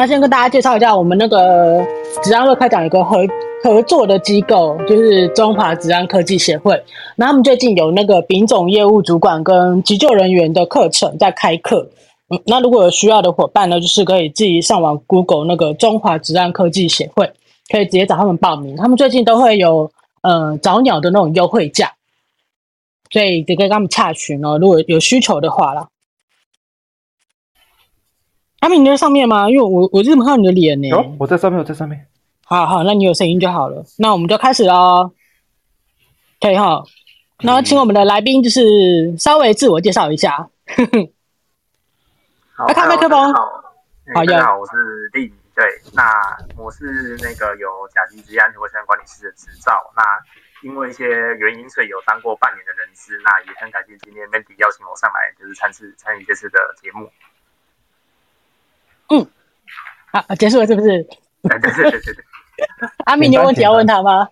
那先跟大家介绍一下，我们那个职安会开讲一个合合作的机构，就是中华职安科技协会。那他们最近有那个丙种业务主管跟急救人员的课程在开课。那如果有需要的伙伴呢，就是可以自己上网 Google 那个中华职安科技协会，可以直接找他们报名。他们最近都会有呃早鸟的那种优惠价，所以可以跟他们洽询哦。如果有需求的话啦。阿明，你在上面吗？因为我我怎么看到你的脸呢？有，我在上面，我在上面。好好，那你有声音就好了。那我们就开始喽。可以哈。那请我们的来宾就是稍微自我介绍一下。好，开麦克风。好，大家好，有我是丽。对，那我是那个有甲级职业安全卫生管理师的执照。那因为一些原因，所以有当过半年的人资。那也很感谢今天 Mandy 邀请我上来，就是参次参与这次的节目。嗯，好，结束了是不是？对对对对对。阿明，你有问题要问他吗？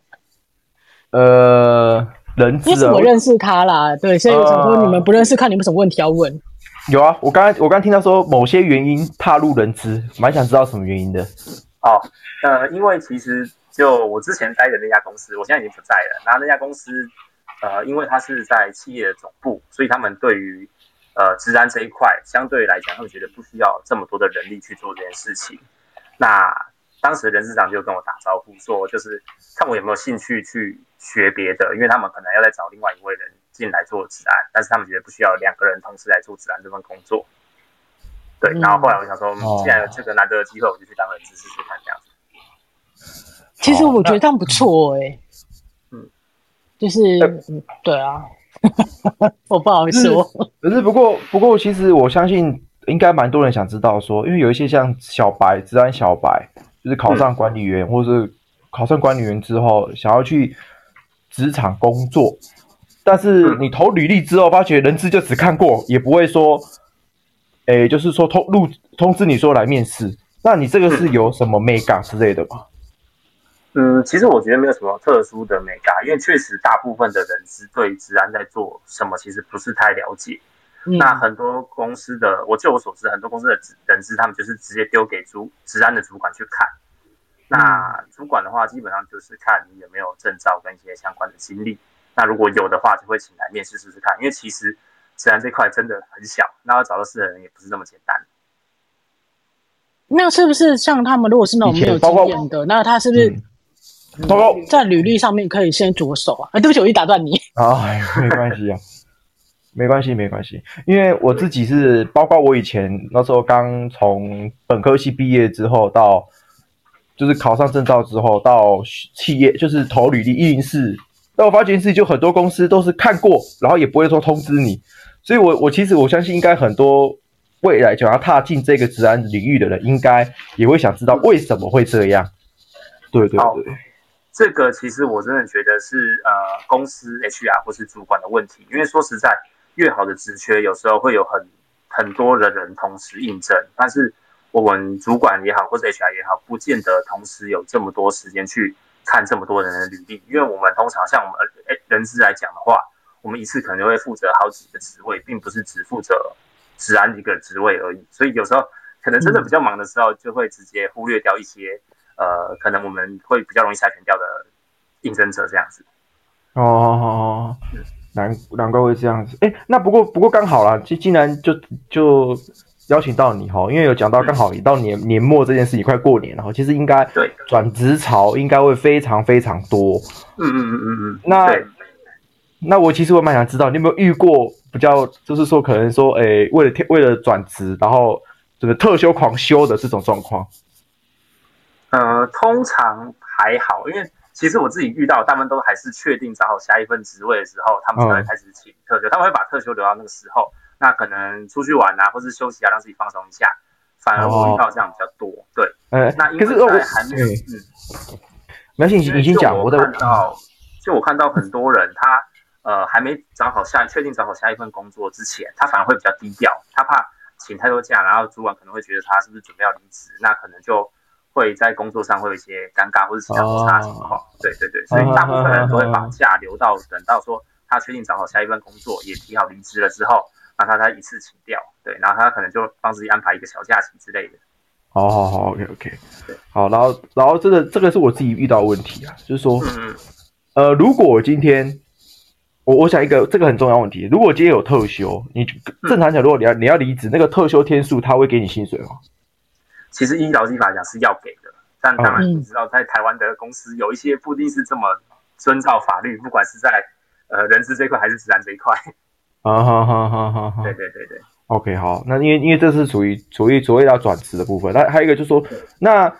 呃，人资，因为我认识他啦，对，所以我想说你们不认识，看你们什么问题要问。有啊，我刚刚我刚刚听到说某些原因踏入人资，蛮想知道什么原因的。哦，呃，因为其实就我之前待的那家公司，我现在已经不在了。然后那家公司，呃，因为它是在企业的总部，所以他们对于呃，职安这一块相对来讲，他们觉得不需要这么多的人力去做这件事情。那当时的人事长就跟我打招呼说，就是看我有没有兴趣去学别的，因为他们可能要再找另外一位人进来做职安，但是他们觉得不需要两个人同时来做职安这份工作。对，然后后来我想说，嗯、既然有这个难得的机会，我就去当人资试试看这样子。其实我觉得这样不错哎、欸，嗯，就是、呃、对啊。我不好意思说，可是不过不过，其实我相信应该蛮多人想知道说，因为有一些像小白、职安小白，就是考上管理员，嗯、或是考上管理员之后想要去职场工作，但是你投履历之后，发觉人资就只看过，也不会说，哎、欸，就是说通录通知你说来面试，那你这个是有什么美感之类的吗？嗯，其实我觉得没有什么特殊的美感，因为确实大部分的人是对职安在做什么其实不是太了解。嗯、那很多公司的，我据我所知，很多公司的人资他们就是直接丢给主职安的主管去看。那主管的话，基本上就是看你有没有证照跟一些相关的经历。那如果有的话，就会请来面试试试看。因为其实职安这块真的很小，那要找到适合的人也不是那么简单。那是不是像他们如果是那种没有经验的，那他是不是？嗯在履历上面可以先着手啊！哎，对不起，我一打断你。啊，没关系啊，没关系，没关系。因为我自己是，包括我以前那时候刚从本科系毕业之后，到就是考上证照之后，到企业就是投履历一零四。但我发觉是，就很多公司都是看过，然后也不会说通知你。所以我我其实我相信，应该很多未来想要踏进这个职安领域的人，应该也会想知道为什么会这样。对对对。这个其实我真的觉得是呃公司 HR 或是主管的问题，因为说实在，越好的职缺有时候会有很很多的人同时应征，但是我们主管也好或者 HR 也好，不见得同时有这么多时间去看这么多人的履历，因为我们通常像我们人资来讲的话，我们一次可能就会负责好几个职位，并不是只负责只安一个职位而已，所以有时候可能真的比较忙的时候，就会直接忽略掉一些。呃，可能我们会比较容易筛选掉的应征者这样子。哦，哦难难怪会这样子。哎，那不过不过刚好啦，既既然就就邀请到你哈，因为有讲到刚好也到年、嗯、年末这件事情，快过年了哈，其实应该对转职潮应该会非常非常多。嗯嗯嗯嗯嗯。那那我其实我蛮想知道，你有没有遇过比较，就是说可能说，哎，为了为了转职，然后这个特休狂休的这种状况？呃，通常还好，因为其实我自己遇到，他们都还是确定找好下一份职位的时候，他们才会开始请特休。嗯、他们会把特休留到那个时候，那可能出去玩啊，或是休息啊，让自己放松一下。反而我遇到这样比较多。哦、对，呃，那因为在还没有，嗯，没关系，你已经讲，我看到，就我看到很多人，他呃还没找好下，确定找好下一份工作之前，他反而会比较低调，他怕请太多假，然后主管可能会觉得他是不是准备要离职，那可能就。会在工作上会有一些尴尬或者其他不差的情况，哦、对对对，所以大部分人都会把假留到等到说他确定找好下一份工作，也提好离职了之后，那他才一次请掉，对，然后他可能就帮自己安排一个小假期之类的。好好好，OK OK，好，然后然后这个这个是我自己遇到的问题啊，就是说，嗯呃，如果我今天我我想一个这个很重要问题，如果今天有特休，你正常讲，如果你要你要离职，那个特休天数他会给你薪水吗？其实依劳基法讲是要给的，但当然你知道，在台湾的公司有一些不一定是这么遵照法律，不管是在呃人资这一块还是职安这一块。啊哈哈哈哈哈！对对对对。OK，好，那因为因为这是属于属于所谓要转职的部分，那还有一个就是说，那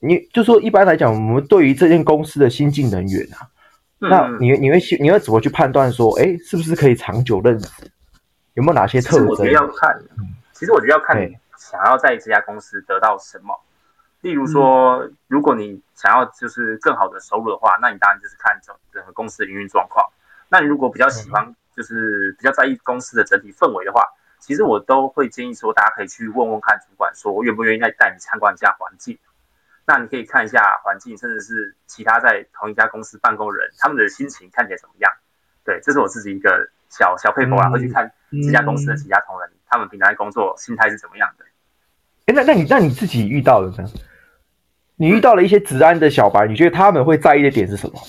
你就说一般来讲，我们对于这间公司的新进人员啊，嗯、那你你会你会怎么去判断说，哎、欸，是不是可以长久任职？有没有哪些特征？我觉得要看，其实我觉得要看你想要在这家公司得到什么。例如说，如果你想要就是更好的收入的话，那你当然就是看整整个公司的营运状况。那你如果比较喜欢，就是比较在意公司的整体氛围的话。其实我都会建议说，大家可以去问问看主管，说我愿不愿意再带你参观一下环境。那你可以看一下环境，甚至是其他在同一家公司办公人，他们的心情看起来怎么样？对，这是我自己一个小小配合啊，会去看这家公司的其他同仁，嗯、他们平常在工作心态是怎么样的。哎，那那你那你自己遇到了呢？你遇到了一些职安的小白，你觉得他们会在意的点是什么？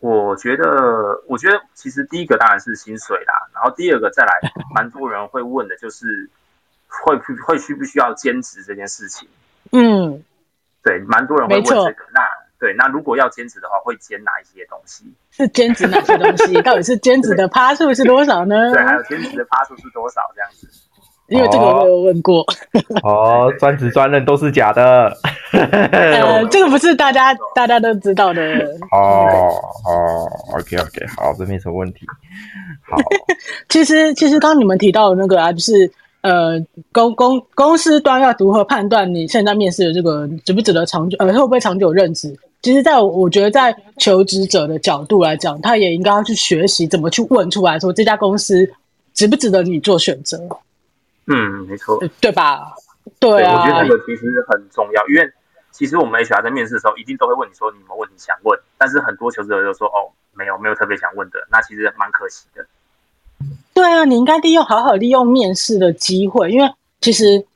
我觉得，我觉得其实第一个当然是薪水啦，然后第二个再来，蛮多人会问的就是会会需不需要兼职这件事情。嗯，对，蛮多人会问这个。那对，那如果要兼职的话，会兼哪一些东西？是兼职哪些东西？到底是兼职的趴数是多少呢？对，还有兼职的趴数是多少？这样子。因为这个我有问过。哦，专职专任都是假的。呃，这个不是大家大家都知道的哦哦，OK OK，好，这没什么问题。好，其实其实刚刚你们提到的那个啊，就是呃公公公司端要如何判断你现在面试的这个值不值得长久，呃会不会长久任职？其实在我觉得在求职者的角度来讲，他也应该要去学习怎么去问出来说这家公司值不值得你做选择。嗯，没错，对吧？对啊，我觉得这个其实很重要，因为。其实我们 HR 在面试的时候，一定都会问你说你有没有问题想问，但是很多求职者就说哦，没有，没有特别想问的，那其实蛮可惜的。对啊，你应该利用好好利用面试的机会，因为其实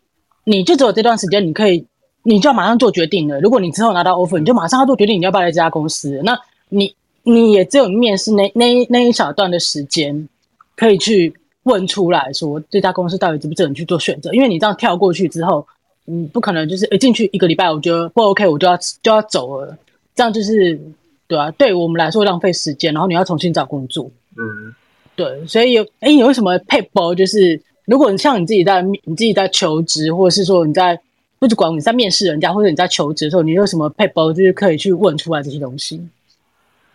你就只有这段时间，你可以，你就要马上做决定了。如果你之后拿到 offer，你就马上要做决定，你要不要来这家公司？那你你也只有面试那那那一小段的时间，可以去问出来说这家公司到底值不值得你去做选择？因为你这样跳过去之后。你，不可能，就是一进去一个礼拜，我觉得不 OK，我就要就要走了，这样就是对啊，对我们来说浪费时间，然后你要重新找工作。嗯，对，所以有哎，你有什么撇步？就是如果你像你自己在你自己在求职，或者是说你在不管你在面试人家，或者你在求职的时候，你有什么撇步，就是可以去问出来这些东西？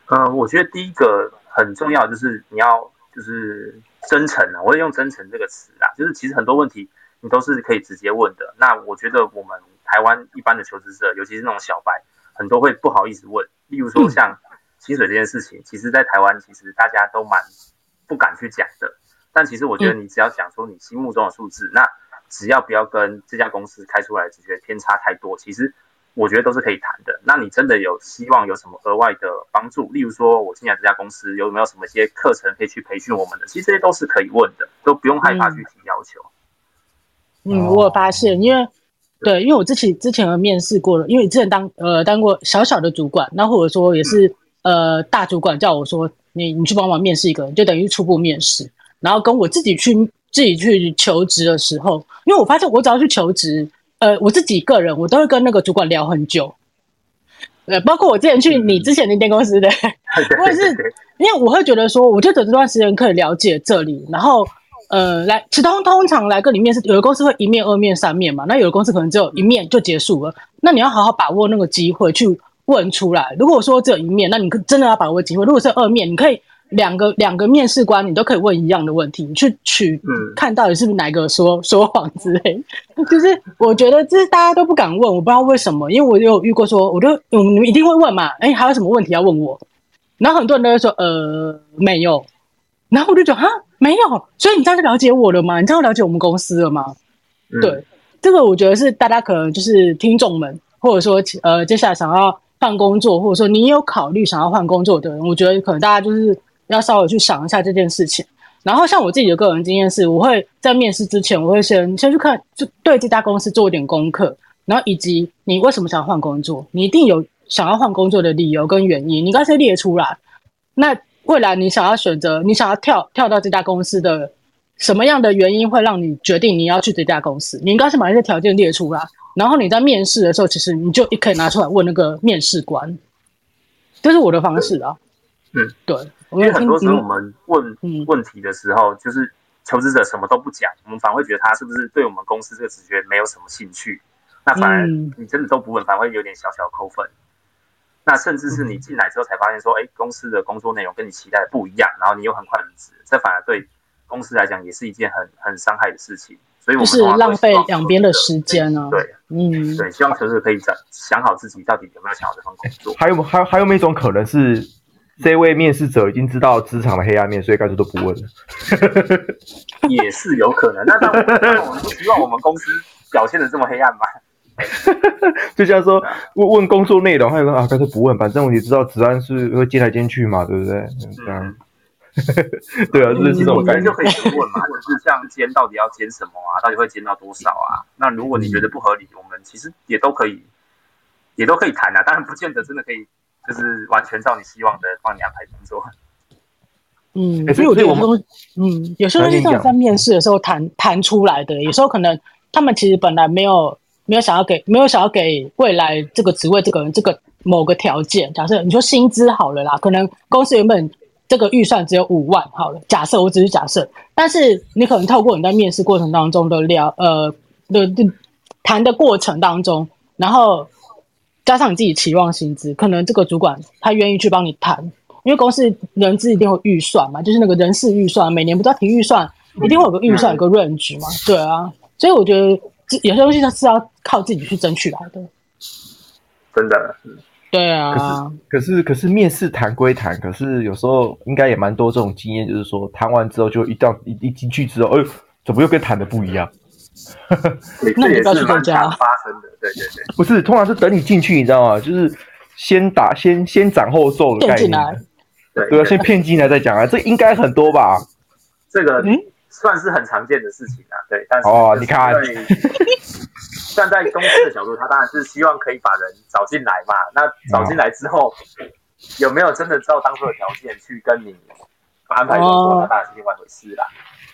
嗯、呃，我觉得第一个很重要就是你要就是真诚啊，我也用真诚这个词啊，就是其实很多问题。你都是可以直接问的。那我觉得我们台湾一般的求职者，尤其是那种小白，很多会不好意思问。例如说像薪水这件事情，其实，在台湾其实大家都蛮不敢去讲的。但其实我觉得，你只要讲说你心目中的数字，那只要不要跟这家公司开出来的职缺偏差太多，其实我觉得都是可以谈的。那你真的有希望有什么额外的帮助？例如说，我进来这家公司有没有什么一些课程可以去培训我们的？其实这些都是可以问的，都不用害怕去提要求。嗯，我有发现，因为对，因为我之前之前有面试过了，因为之前当呃当过小小的主管，那或者说也是呃大主管叫我说你你去帮忙面试一个人，就等于初步面试，然后跟我自己去自己去求职的时候，因为我发现我只要去求职，呃，我自己个人我都会跟那个主管聊很久，呃，包括我之前去你之前那间公司的，我也是 因为我会觉得说，我就等这段时间可以了解这里，然后。呃，来，其通通常来跟你面试，有的公司会一面、二面、三面嘛，那有的公司可能只有一面就结束了。那你要好好把握那个机会去问出来。如果说只有一面，那你真的要把握机会。如果是二面，你可以两个两个面试官，你都可以问一样的问题，你去取看到底是不是哪个说说谎之类。就是我觉得这是大家都不敢问，我不知道为什么，因为我有遇过说，我就你们一定会问嘛，哎、欸，还有什么问题要问我？然后很多人都会说，呃，没有。然后我就觉得哈。没有，所以你这样就了解我了吗？你这样了解我们公司了吗？嗯、对，这个我觉得是大家可能就是听众们，或者说呃，接下来想要换工作，或者说你有考虑想要换工作的人，我觉得可能大家就是要稍微去想一下这件事情。然后像我自己的个人经验是，我会在面试之前，我会先先去看，就对这家公司做一点功课，然后以及你为什么想要换工作，你一定有想要换工作的理由跟原因，你应该先列出来。那未来你想要选择，你想要跳跳到这家公司的什么样的原因会让你决定你要去这家公司？你应该是把那些条件列出来，然后你在面试的时候，其实你就可以拿出来问那个面试官。这是我的方式啊。嗯，对。因为很多时候我们问问题的时候，就是求职者什么都不讲，我们反而会觉得他是不是对我们公司这个职缺没有什么兴趣。那反而你真的都不问，反而会有点小小扣分。那甚至是你进来之后才发现说，哎，公司的工作内容跟你期待的不一样，然后你又很快离职，这反而对公司来讲也是一件很很伤害的事情。所以我们就是浪费两边的时间呢、啊。对，嗯，对，希望求职者可以想想好自己到底有没有想好这份工作。还有还有还有没有一种可能是？这位面试者已经知道职场的黑暗面，所以干脆都不问了。也是有可能。那那我们不希望我们公司表现的这么黑暗吗？就像说问问工作内容，还有个啊，干脆不问，反正我也知道职安是会接来接去嘛，对不对？这样。对啊，就是这种感觉就可以问嘛，就是像兼到底要兼什么啊？到底会兼到多少啊？那如果你觉得不合理，我们其实也都可以，也都可以谈啊。当然，不见得真的可以。就是完全照你希望的帮你安排工作。嗯，所以我觉得有时候，嗯，有时候是这种在面试的时候谈谈出来的。有时候可能他们其实本来没有没有想要给没有想要给未来这个职位这个人这个某个条件。假设你说薪资好了啦，可能公司原本这个预算只有五万好了。假设我只是假设，但是你可能透过你在面试过程当中的聊呃的谈的过程当中，然后。加上你自己期望薪资，可能这个主管他愿意去帮你谈，因为公司人资一定会预算嘛，就是那个人事预算，每年不知道提预算，一定会有个预算，有个 range 嘛，对啊，所以我觉得有些东西它是要靠自己去争取来的，真的，对啊。可是可是可是面试谈归谈，可是有时候应该也蛮多这种经验，就是说谈完之后就一到一一进去之后，哎呦，怎么又跟谈的不一样？那你不要去参加发生的，对对对，不是，通常是等你进去，你知道吗？就是先打先先斩后奏的概念，对对，先骗进来再讲啊，这应该很多吧？这个嗯，算是很常见的事情啊，对。但是哦，你看，站在公司的角度，他当然是希望可以把人找进来嘛。那找进来之后，有没有真的照当初的条件去跟你安排工作，那当然是另外一回事啦。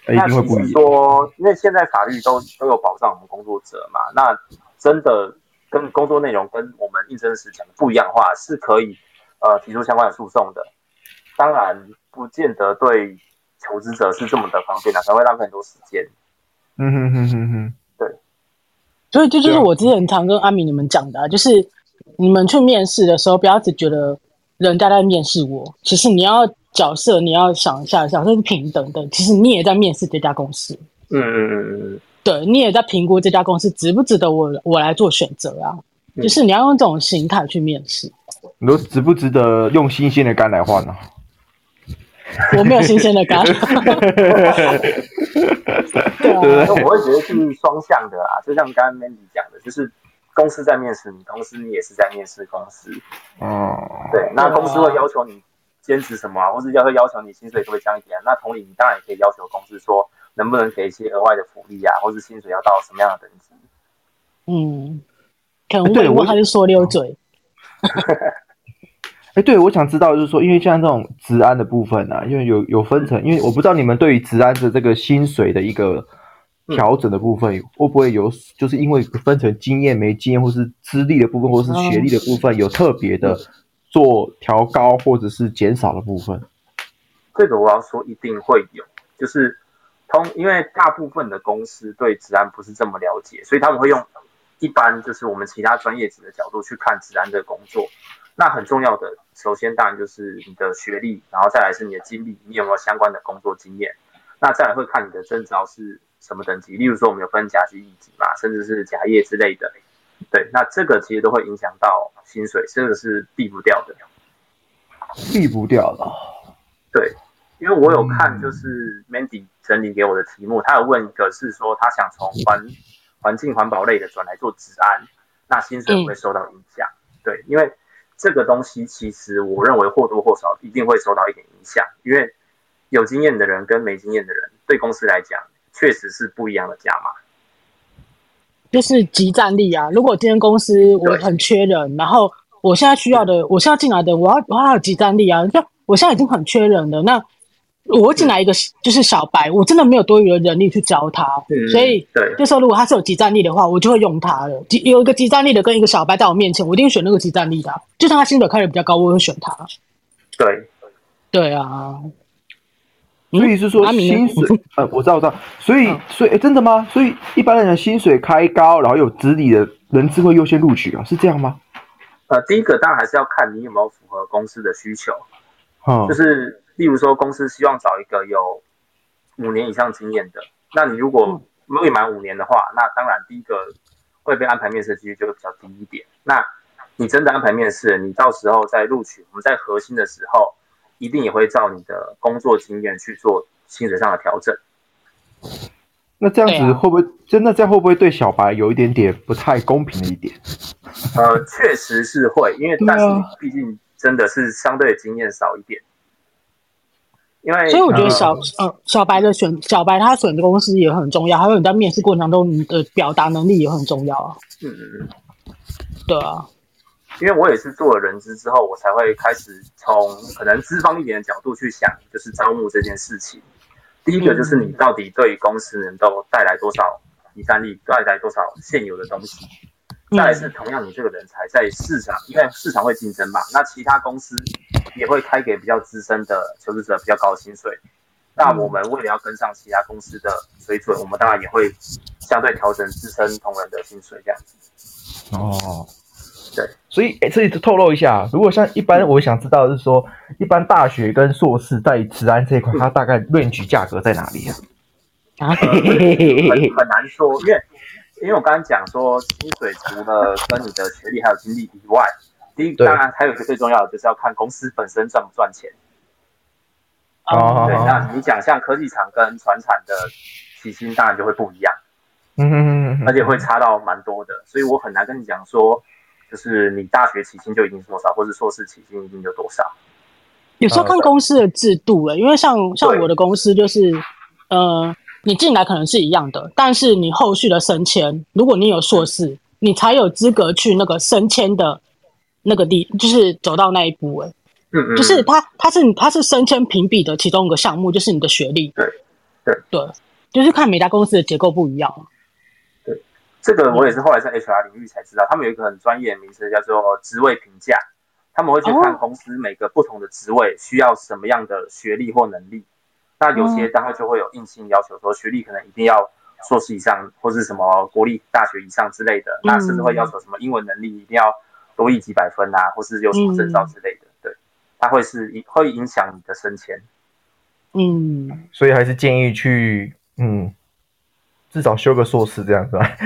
那其实说，因为现在法律都都有保障我们工作者嘛，那真的跟工作内容跟我们应征时讲的不一样的话，是可以呃提出相关的诉讼的。当然，不见得对求职者是这么的方便的，才会浪费很多时间。嗯哼哼哼哼，对。所以这就是我之前常跟阿米你们讲的，就是你们去面试的时候，不要只觉得人家在面试我，其实你要。角色你要想一下，角色是平等的。其实你也在面试这家公司，嗯嗯嗯嗯，对，你也在评估这家公司值不值得我我来做选择啊。嗯、就是你要用这种心态去面试。你说值不值得用新鲜的肝来换呢、啊？我没有新鲜的肝。对啊，我会觉得是双向的啊。就像刚刚 Mandy 讲的，就是公司在面试你，同时你也是在面试公司。哦、嗯，对，那公司会要求你。坚持什么啊，或是要会要求你薪水可不可以降一点啊？那同理，你当然也可以要求公司说，能不能给一些额外的福利啊，或是薪水要到什么样的等级？嗯，可能对我还是说溜嘴。哎，对，我想知道就是说，因为像这种职安的部分啊，因为有有分成，因为我不知道你们对于职安的这个薪水的一个调整的部分，嗯、会不会有，就是因为分成经验没经验，或是资历的部分，或是学历的部分，嗯、有特别的。做调高或者是减少的部分，这个我要说一定会有，就是通，因为大部分的公司对职安不是这么了解，所以他们会用一般就是我们其他专业职的角度去看职安这个工作。那很重要的，首先当然就是你的学历，然后再来是你的经历，你有没有相关的工作经验。那再来会看你的证照是什么等级，例如说我们有分甲级、乙级嘛，甚至是甲业之类的。对，那这个其实都会影响到薪水，这个是避不掉的，避不掉的。对，因为我有看，就是 Mandy 整理给我的题目，他有问一个是说，他想从环环境环保类的转来做治安，那薪水会受到影响？嗯、对，因为这个东西其实我认为或多或少一定会受到一点影响，因为有经验的人跟没经验的人，对公司来讲，确实是不一样的价码。就是集战力啊！如果今天公司我很缺人，然后我现在需要的，我现在进来的，我要我要有集战力啊！就我现在已经很缺人了，那我进来一个就是小白，我真的没有多余的人力去教他，嗯、所以对，就说如果他是有集战力的话，我就会用他了。有一个集战力的跟一个小白在我面前，我一定选那个集战力的、啊，就算他薪水开的比较高，我会选他。对，对啊。所以是说薪水，呃、嗯，我知道，我知道。所以，所以，哎，真的吗？所以一般人的薪水开高，然后有资历的人资会优先录取啊，是这样吗？呃，第一个当然还是要看你有没有符合公司的需求。嗯，就是例如说，公司希望找一个有五年以上经验的，那你如果未满五年的话，那当然第一个会被安排面试的几率就会比较低一点。那你真的安排面试，你到时候在录取，我们在核心的时候。一定也会照你的工作经验去做薪水上的调整。那这样子会不会真的、啊、这样会不会对小白有一点点不太公平的一点？呃，确实是会，因为但是毕竟真的是相对的经验少一点。因为所以我觉得小呃小白的选小白他选的公司也很重要，还有你在面试过程当中你的表达能力也很重要啊。嗯嗯嗯，对啊。因为我也是做了人资之后，我才会开始从可能资方一点的角度去想，就是招募这件事情。第一个就是你到底对公司能够带来多少即战力，带来多少现有的东西。再来是同样，你这个人才在市场，因为市场会竞争嘛，那其他公司也会开给比较资深的求职者比较高的薪水。那我们为了要跟上其他公司的水准，我们当然也会相对调整自身同仁的薪水这样子。哦。对，所以哎，这里透露一下，如果像一般，我想知道的是说，一般大学跟硕士在职安这一块，它大概 range 价格在哪里啊？啊，很很难说，因为因为我刚刚讲说，薪水除了跟你的学历还有经历以外，第一当然还有一个最重要的，就是要看公司本身赚不赚钱。哦，对，那你讲像科技厂跟船厂的起薪，当然就会不一样，嗯，而且会差到蛮多的，所以我很难跟你讲说。就是你大学起薪就已经是多少，或者硕士起薪一定就多少？有时候看公司的制度了，因为像像我的公司就是，呃，你进来可能是一样的，但是你后续的升迁，如果你有硕士，你才有资格去那个升迁的那个地，就是走到那一步。哎，嗯嗯，就是他他是他是升迁评比的其中一个项目，就是你的学历。对对对，就是看每家公司的结构不一样。这个我也是后来在 HR 领域才知道，他们有一个很专业的名词叫做职位评价，他们会去看公司每个不同的职位需要什么样的学历或能力。那有些单位就会有硬性要求，说学历可能一定要硕士以上，或是什么国立大学以上之类的。那甚至会要求什么英文能力一定要多一几百分啊，或是有什么证照之类的。对，它会是会影响你的升迁。嗯，所以还是建议去嗯。至少修个硕士这样子吧。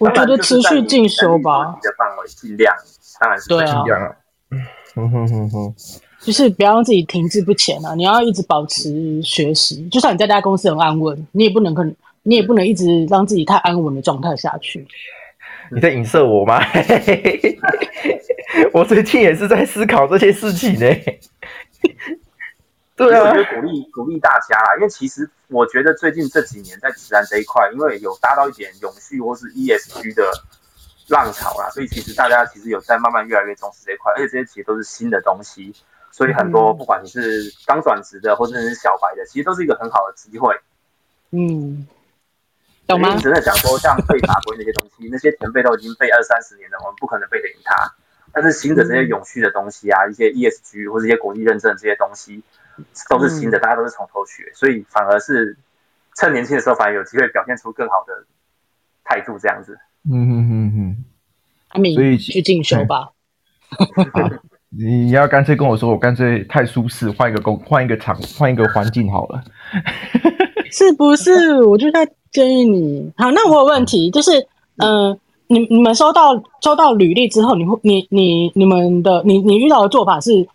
我我觉得持续进修吧。你的范围尽量，当然是尽量啊。嗯哼哼哼，就是不要让自己停滞不前啊！你要一直保持学习，就算你在大家公司很安稳，你也不能可能，你也不能一直让自己太安稳的状态下去。你在影射我吗？我最近也是在思考这些事情呢。对啊，我觉得鼓励鼓励大家啦，因为其实我觉得最近这几年在职安这一块，因为有搭到一点永续或是 ESG 的浪潮啦，所以其实大家其实有在慢慢越来越重视这一块，而且这些其实都是新的东西，所以很多不管你是刚转职的或者是小白的，其实都是一个很好的机会。嗯，懂吗？你真的讲说像背法规那些东西，那些前辈都已经背二三十年了，我们不可能背得赢他。但是新的这些永续的东西啊，一些 ESG 或者一些国际认证这些东西。都是新的，大家都是从头学，所以反而是趁年轻的时候，反而有机会表现出更好的态度，这样子。嗯嗯嗯嗯。阿明，所以去进修吧。你要干脆跟我说，我干脆太舒适，换一个工，换一个场，换一个环境好了。是不是？我就在建议你。好，那我有问题，就是，嗯、呃，你你们收到收到履历之后，你会你你你们的你你遇到的做法是？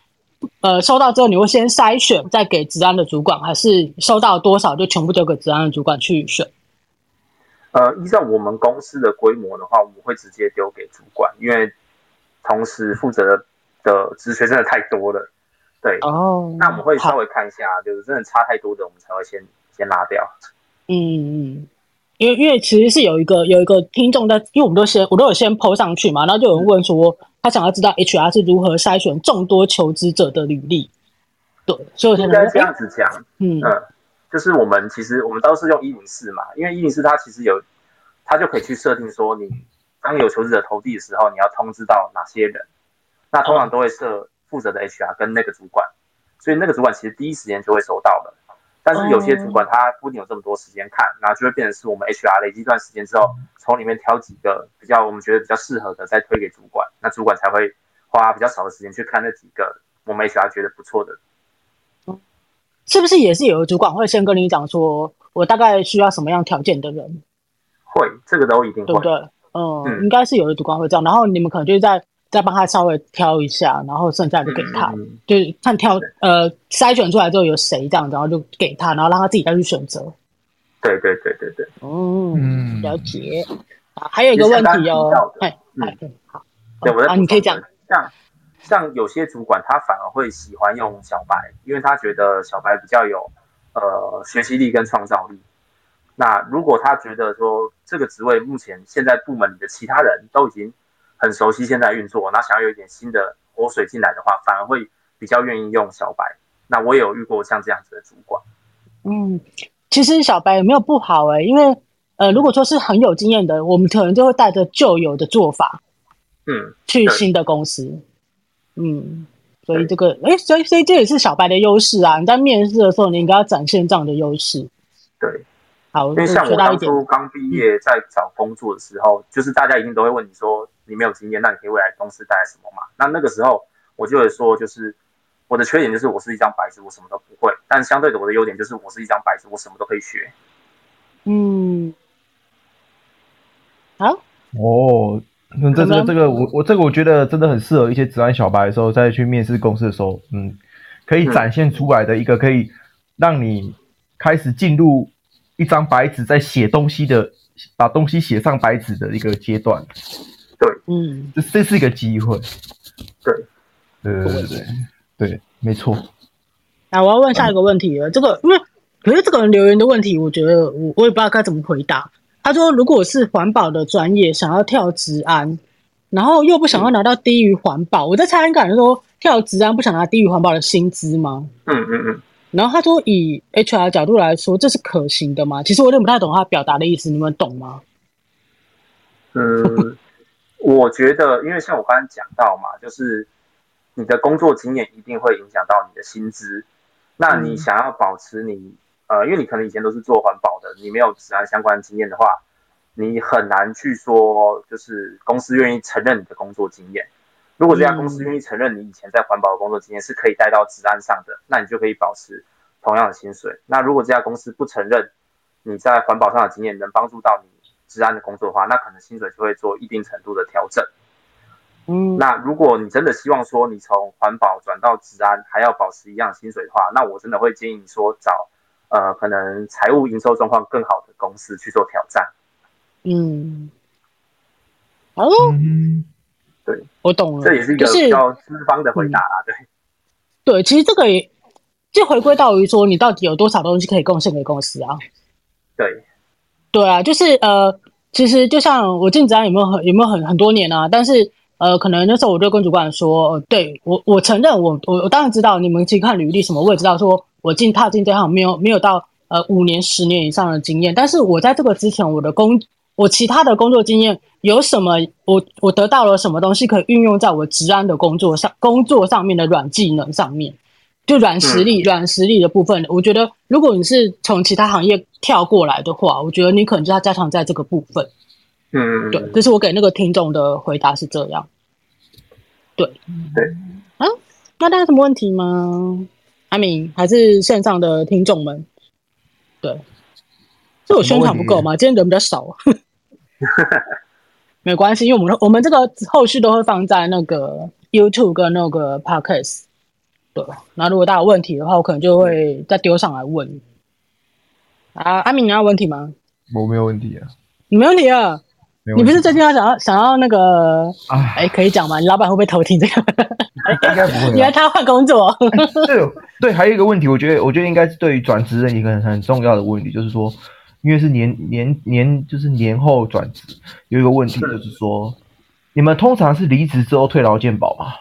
呃，收到之后你会先筛选，再给职安的主管，还是收到多少就全部丢给职安的主管去选？呃，依照我们公司的规模的话，我们会直接丢给主管，因为同时负责的职缺真的太多了。对哦，那我们会稍微看一下，就是真的差太多的，我们才会先先拉掉。嗯嗯，因为因为其实是有一个有一个听众在，因为我们都先我都有先 PO 上去嘛，然后就有人问说，他想要知道 HR 是如何筛选众多求职者的履历。对，所以我现在应该这样子讲，嗯嗯，就是我们其实我们都是用一零四嘛，因为一零四它其实有，它就可以去设定说，你当有求职者投递的时候，你要通知到哪些人，那通常都会设负责的 HR 跟那个主管，所以那个主管其实第一时间就会收到了。但是有些主管他不一定有这么多时间看，然后就会变成是我们 HR 累积一段时间之后，从里面挑几个比较我们觉得比较适合的，再推给主管，那主管才会花比较少的时间去看那几个我们 HR 觉得不错的。是不是也是有的主管会先跟你讲说，我大概需要什么样条件的人？会，这个都一定会，对不对？嗯，嗯应该是有的主管会这样，然后你们可能就是再再帮他稍微挑一下，然后剩下的给他，嗯嗯就是看挑呃筛选出来之后有谁这样，然后就给他，然后让他自己再去选择。对对对对对，嗯，嗯了解。啊，还有一个问题哦，哎哎，好，对，我在啊，你可以讲。像像有些主管他反而会喜欢用小白，因为他觉得小白比较有呃学习力跟创造力。那如果他觉得说这个职位目前现在部门里的其他人都已经很熟悉现在运作，那想要有一点新的活水进来的话，反而会比较愿意用小白。那我也有遇过像这样子的主管。嗯，其实小白有没有不好哎、欸？因为呃，如果说是很有经验的，我们可能就会带着旧有的做法，嗯，去新的公司。嗯，所以这个哎，所以所以这也是小白的优势啊！你在面试的时候，你应该要展现这样的优势。对，好，因为像我当。初刚毕业在找工作的时候，就是大家一定都会问你说，你没有经验，那你可以未来公司带来什么嘛？那那个时候我就会说，就是我的缺点就是我是一张白纸，我什么都不会。但相对的，我的优点就是我是一张白纸，我什么都可以学。嗯，好，哦。这个这个我我这个我觉得真的很适合一些职安小白的时候再去面试公司的时候，嗯，可以展现出来的一个可以让你开始进入一张白纸在写东西的，把东西写上白纸的一个阶段。对，嗯，这这是一个机会。对，对对对对对，没错。那我要问下一个问题了，这个因为可是这个人留言的问题，我觉得我我也不知道该怎么回答。他说：“如果是环保的专业，想要跳职安，然后又不想要拿到低于环保，我在猜，感觉说跳职安不想拿低于环保的薪资吗？嗯嗯嗯。然后他说，以 HR 角度来说，这是可行的吗？其实我有点不太懂他表达的意思，你们懂吗？嗯，我觉得，因为像我刚才讲到嘛，就是你的工作经验一定会影响到你的薪资。那你想要保持你。”呃，因为你可能以前都是做环保的，你没有治安相关经验的话，你很难去说，就是公司愿意承认你的工作经验。如果这家公司愿意承认你以前在环保的工作经验是可以带到治安上的，那你就可以保持同样的薪水。那如果这家公司不承认你在环保上的经验能帮助到你职安的工作的话，那可能薪水就会做一定程度的调整。嗯，那如果你真的希望说你从环保转到治安还要保持一样薪水的话，那我真的会建议你说找。呃，可能财务营收状况更好的公司去做挑战。嗯，哦，嗯，对，我懂了，这也是一个比较资方的回答啦。就是嗯、对，对，其实这个也就回归到于说，你到底有多少东西可以贡献给公司啊？对，对啊，就是呃，其实就像我进职安有没有很有没有很很多年啊？但是呃，可能那时候我就跟主管说，对我我承认我我我当然知道你们去看履历什么，我也知道说。我进踏进这行没有没有到呃五年十年以上的经验，但是我在这个之前，我的工我其他的工作经验有什么？我我得到了什么东西可以运用在我职安的工作上？工作上面的软技能上面，就软实力软、嗯、实力的部分，我觉得如果你是从其他行业跳过来的话，我觉得你可能就要加强在这个部分。嗯，对，这是我给那个听众的回答是这样。对对。啊，那大家有什么问题吗？阿明还是线上的听众们，对，是我宣传不够吗？今天人比较少，没关系，因为我们我们这个后续都会放在那个 YouTube 跟那个 Podcast，对，那如果大家有问题的话，我可能就会再丢上来问。啊，阿明你要问题吗？我没有问题啊，你没问题啊？你不是最近要想要想要那个？哎、欸，可以讲吗？你老板会不会偷听这个？应该不会。原来他要换工作。对对，还有一个问题，我觉得我觉得应该是对于转职的一个很很重要的问题，就是说，因为是年年年就是年后转职，有一个问题就是说，是你们通常是离职之后退劳健保吗？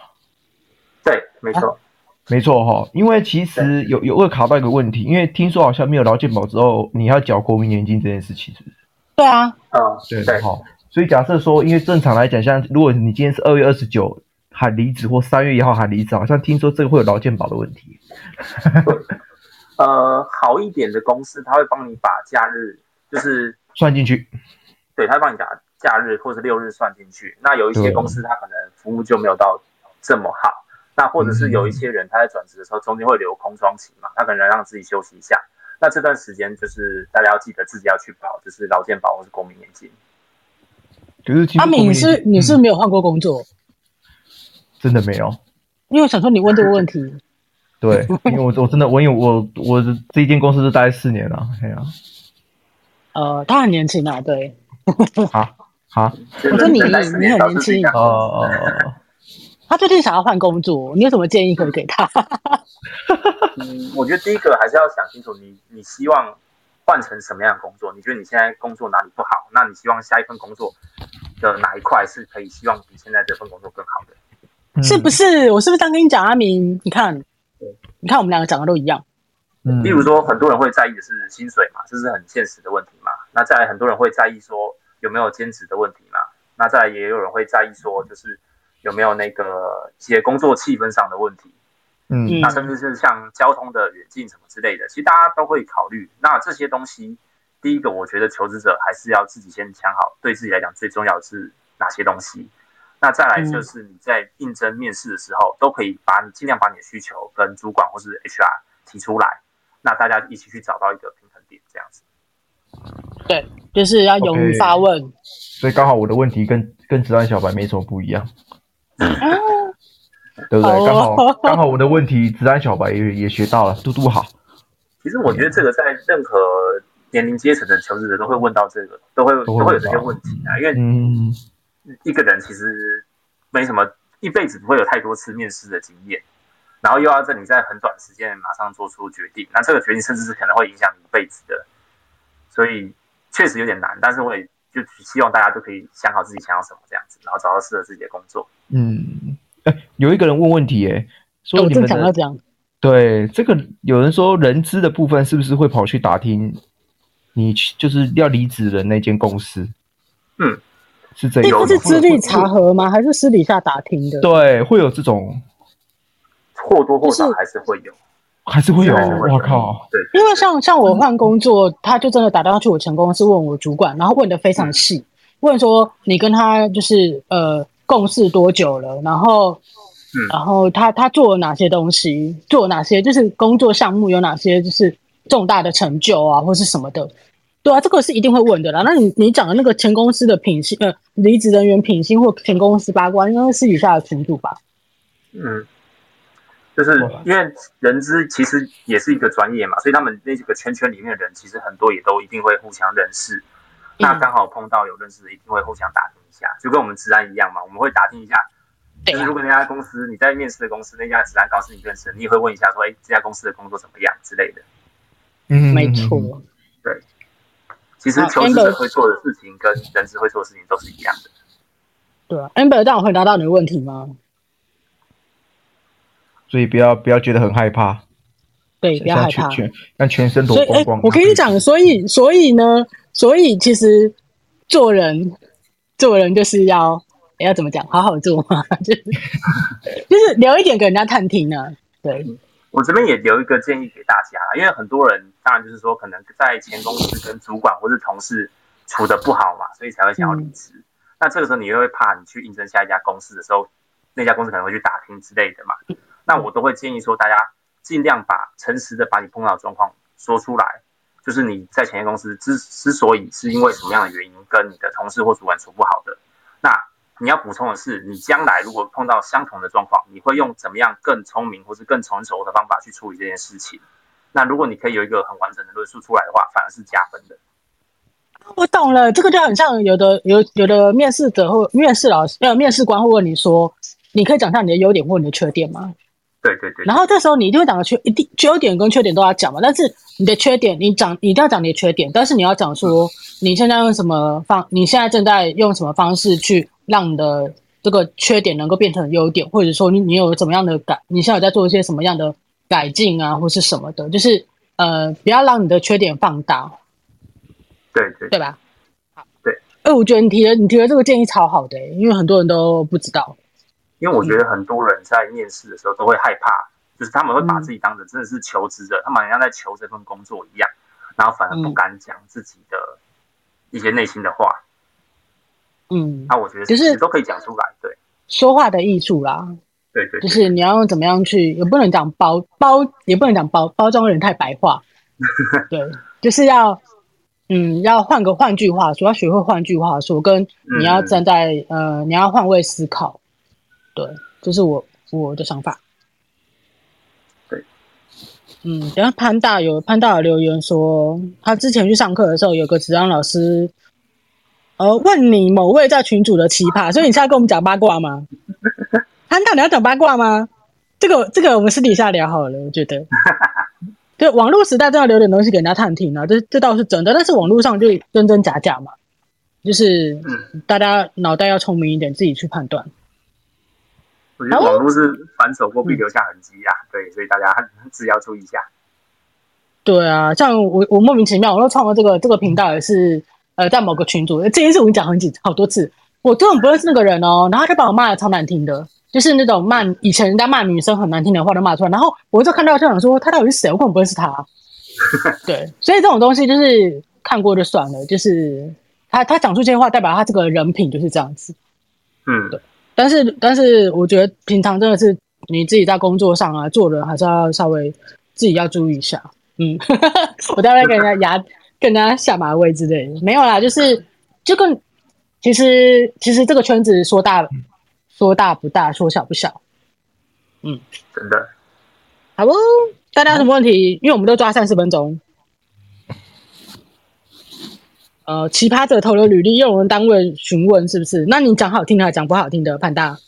对，没错。啊没错哈，因为其实有有会卡到一个问题，因为听说好像没有劳健保之后，你要缴国民年金这件事情，是不是？对啊，嗯，对对哈。所以假设说，因为正常来讲，像如果你今天是二月二十九喊离职，或三月一号喊离职，好像听说这个会有劳健保的问题。呃，好一点的公司，他会帮你把假日就是算进去，对，他会帮你把假日或者六日算进去。那有一些公司，他可能服务就没有到这么好。那或者是有一些人他在转职的时候，中间会留空窗期嘛，他可能让自己休息一下。那这段时间就是大家要记得自己要去保，就是劳健保或是公民年金。就是阿敏，你是你是没有换过工作？真的没有。因为我想说你问这个问题。对，因为我我真的我因为我我这一间公司是待四年了，哎呀。呃，他很年轻啊，对。好，好。我说你你很年轻。哦哦哦。他最近想要换工作，你有什么建议可以给他？嗯，我觉得第一个还是要想清楚你，你你希望换成什么样的工作？你觉得你现在工作哪里不好？那你希望下一份工作的哪一块是可以希望比现在这份工作更好的？嗯、是不是？我是不是刚跟你讲，阿明？你看，你看我们两个讲的都一样。嗯，例如说，很多人会在意的是薪水嘛，这是很现实的问题嘛。那再来，很多人会在意说有没有兼职的问题嘛。那再来，也有人会在意说就是。有没有那个一些工作气氛上的问题？嗯，那甚至是像交通的远近什么之类的，其实大家都会考虑。那这些东西，第一个，我觉得求职者还是要自己先想好，对自己来讲最重要的是哪些东西。那再来就是你在应征面试的时候，都可以把你尽量把你的需求跟主管或是 HR 提出来，那大家一起去找到一个平衡点，这样子。对，就是要勇于发问。Okay, 所以刚好我的问题跟跟职安小白没什么不一样。对不对？刚好刚好我的问题，职安小白也也学到了，嘟嘟好。其实我觉得这个在任何年龄阶层的求职者都会问到这个，都会都会有这些问题啊。因为一个人其实没什么，一辈子不会有太多次面试的经验，然后又要在你在很短时间马上做出决定，那这个决定甚至是可能会影响你一辈子的，所以确实有点难。但是我也就希望大家都可以想好自己想要什么这样子，然后找到适合自己的工作。嗯，哎，有一个人问问题，哎，说你们想要、这对这个有人说人资的部分是不是会跑去打听你就是要离职的那间公司？嗯，是这样，这是资历查核吗？还是私底下打听的？对，会有这种，或多或少还是会有，还是会有。我靠，对，因为像像我换工作，嗯、他就真的打电话去我前公司问我主管，然后问的非常细，嗯、问说你跟他就是呃。共事多久了？然后，嗯、然后他他做了哪些东西？做了哪些就是工作项目有哪些就是重大的成就啊，或是什么的？对啊，这个是一定会问的啦。那你你讲的那个前公司的品性，呃，离职人员品性或前公司八卦，应该是私底下的群主吧？嗯，就是因为人资其实也是一个专业嘛，所以他们那几个圈圈里面的人，其实很多也都一定会互相认识。嗯、那刚好碰到有认识的，一定会互相打听一下。就跟我们职安一样嘛，我们会打听一下。就是如果那家公司你在面试的公司，那家职安告诉你认识，你也会问一下说，哎，这家公司的工作怎么样之类的。嗯，没错。对，其实求职者会做的事情跟人资会做的事情都是一样的。对啊，Amber，这样我回答到你的问题吗？所以不要不要觉得很害怕。对，不要害怕。让全身都光光。我跟你讲，所以所以呢，所以其实做人。做人就是要要怎么讲，好好做嘛，就是就是留一点给人家探听呢、啊。对，我这边也留一个建议给大家，因为很多人当然就是说，可能在前公司跟主管或是同事处的不好嘛，所以才会想要离职。嗯、那这个时候你又会怕，你去应征下一家公司的时候，那家公司可能会去打听之类的嘛。那我都会建议说，大家尽量把诚实的把你碰到的状况说出来。就是你在前一公司之之所以是因为什么样的原因跟你的同事或主管处不好的，那你要补充的是，你将来如果碰到相同的状况，你会用怎么样更聪明或是更成熟的方法去处理这件事情？那如果你可以有一个很完整的论述出来的话，反而是加分的。我懂了，这个就很像有的有有的面试者或面试老师呃面试官会问你说，你可以讲下你的优点或你的缺点吗？对对对。然后这时候你一定会讲的缺一定优点跟缺点都要讲嘛，但是你的缺点你讲你一定要讲你的缺点，但是你要讲说你现在用什么方，你现在正在用什么方式去让你的这个缺点能够变成优点，或者说你你有怎么样的改，你现在有在做一些什么样的改进啊，或是什么的，就是呃不要让你的缺点放大。对对对吧？好，对。哎，我觉得你提的你提的这个建议超好的，因为很多人都不知道。因为我觉得很多人在面试的时候都会害怕，就是他们会把自己当成真的是求职者，嗯、他们好像在求这份工作一样，然后反而不敢讲自己的一些内心的话。嗯，那我觉得就是都可以讲出来，对，说话的艺术啦。对对，对，就是你要用怎么样去，也不能讲包包，也不能讲包包装人太白话。对，就是要。嗯，要换个换句话说，要学会换句话说，跟你要站在、嗯、呃，你要换位思考，对，这、就是我我的想法。对，嗯，然后潘大有潘大有留言说，他之前去上课的时候，有个职场老师，呃，问你某位在群主的奇葩，所以你现在跟我们讲八卦吗？潘大，你要讲八卦吗？这个这个我们私底下聊好了，我觉得。对，网络时代真的留点东西给人家探听啊，这这倒是真的。但是网络上就真真假假嘛，就是大家脑袋要聪明一点，自己去判断。我觉得网络是反手过必留下痕迹啊，嗯，对，所以大家自己要注意一下。对啊，像我我莫名其妙，我又创了这个这个频道，也是呃在某个群组，这件事我跟你讲很几好多次，我根本不认识那个人哦，然后他把我骂的超难听的。就是那种骂以前人家骂女生很难听的话都骂出来，然后我就看到就想说他到底是谁？我根本不认识他。对，所以这种东西就是看过就算了。就是他他讲出这些话，代表他这个人品就是这样子。嗯，对。但是但是我觉得平常真的是你自己在工作上啊做人还是要稍微自己要注意一下。嗯，我待会跟人家压跟人家下马威之类的没有啦，就是就跟其实其实这个圈子说大了。说大不大，说小不小，嗯，真的，好不？大家有什么问题？因为我们都抓三十分钟。呃，奇葩者投了履历，用我们单位询问是不是？那你讲好听的还讲不好听的？潘大，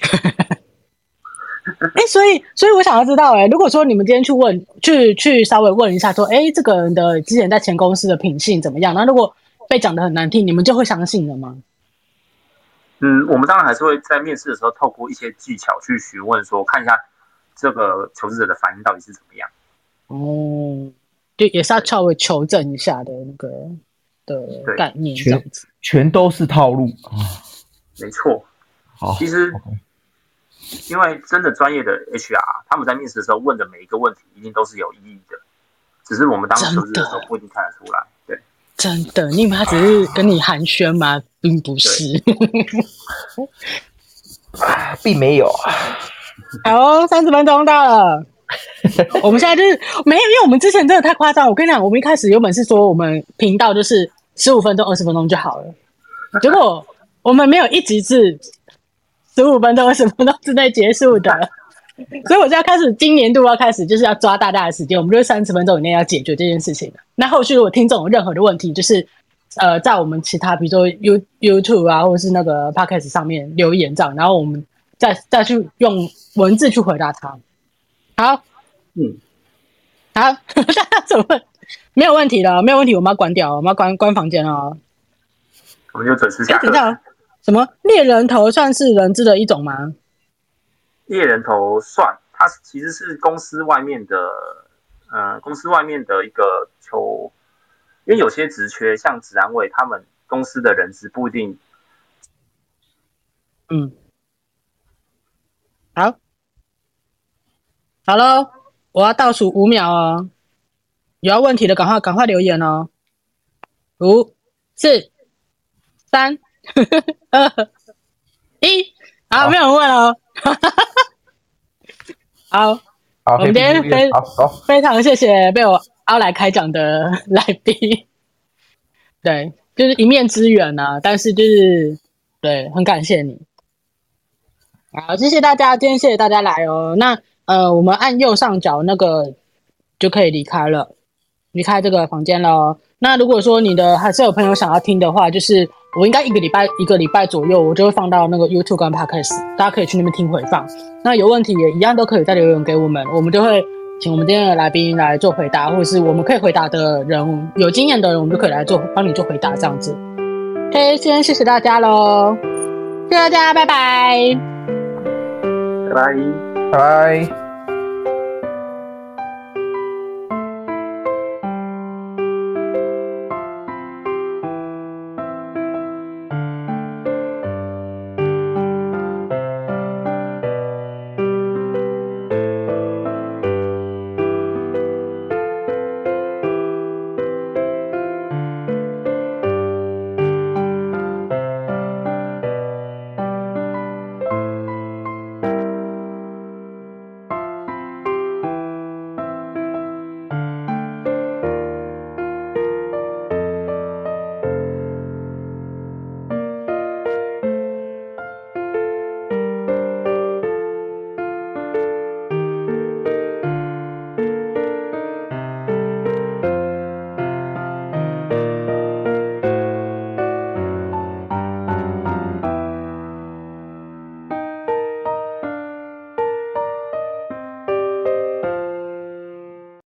哎、欸，所以，所以我想要知道、欸，哎，如果说你们今天去问，去去稍微问一下，说，哎、欸，这个人的之前在前公司的品性怎么样？那如果被讲的很难听，你们就会相信了吗？嗯，我们当然还是会在面试的时候透过一些技巧去询问，说看一下这个求职者的反应到底是怎么样。哦，就也是要稍微求证一下的那个的概念，这样子全，全都是套路啊。没错，好，其实因为真的专业的 HR，他们在面试的时候问的每一个问题一定都是有意义的，只是我们当求职的时候不一定看得出来。对。真的，你以为他只是跟你寒暄吗？并不是，并没有。好，三十分钟到了，我们现在就是没有，因为我们之前真的太夸张。我跟你讲，我们一开始原本是说我们频道就是十五分钟、二十分钟就好了，结果我们没有一集是十五分钟、二十分钟之内结束的。所以，我就要开始，今年度要开始，就是要抓大大的时间，我们就是三十分钟以内要解决这件事情。那后续如果听众有任何的问题，就是呃，在我们其他比如说 You YouTube 啊，或者是那个 Podcast 上面留言这样，然后我们再再去用文字去回答他。好，嗯，好，大 家怎么问？没有问题了，没有问题，我们要关掉，我们要关关房间了。我们就准时下课。等一下，什么猎人头算是人资的一种吗？猎人头算，它其实是公司外面的，呃，公司外面的一个求，因为有些职缺，像职安委，他们公司的人资不一定。嗯，好，好喽，我要倒数五秒哦，有要问题的赶快赶快留言哦，五、四、三、二、一，好，没有人问哦。好，好，我们今天非非常谢谢被我邀来开讲的来宾，对，就是一面之缘呐、啊，但是就是对，很感谢你，好，谢谢大家，今天谢谢大家来哦，那呃，我们按右上角那个就可以离开了，离开这个房间了，那如果说你的还是有朋友想要听的话，就是我应该一个礼拜一个礼拜左右，我就会放到那个 YouTube 跟 Podcast，大家可以去那边听回放。那有问题也一样都可以再留言给我们，我们就会请我们今天的来宾来做回答，或者是我们可以回答的人有经验的人，我们就可以来做帮你做回答这样子。OK，先谢谢大家喽，谢谢大家，拜拜，拜拜，拜拜。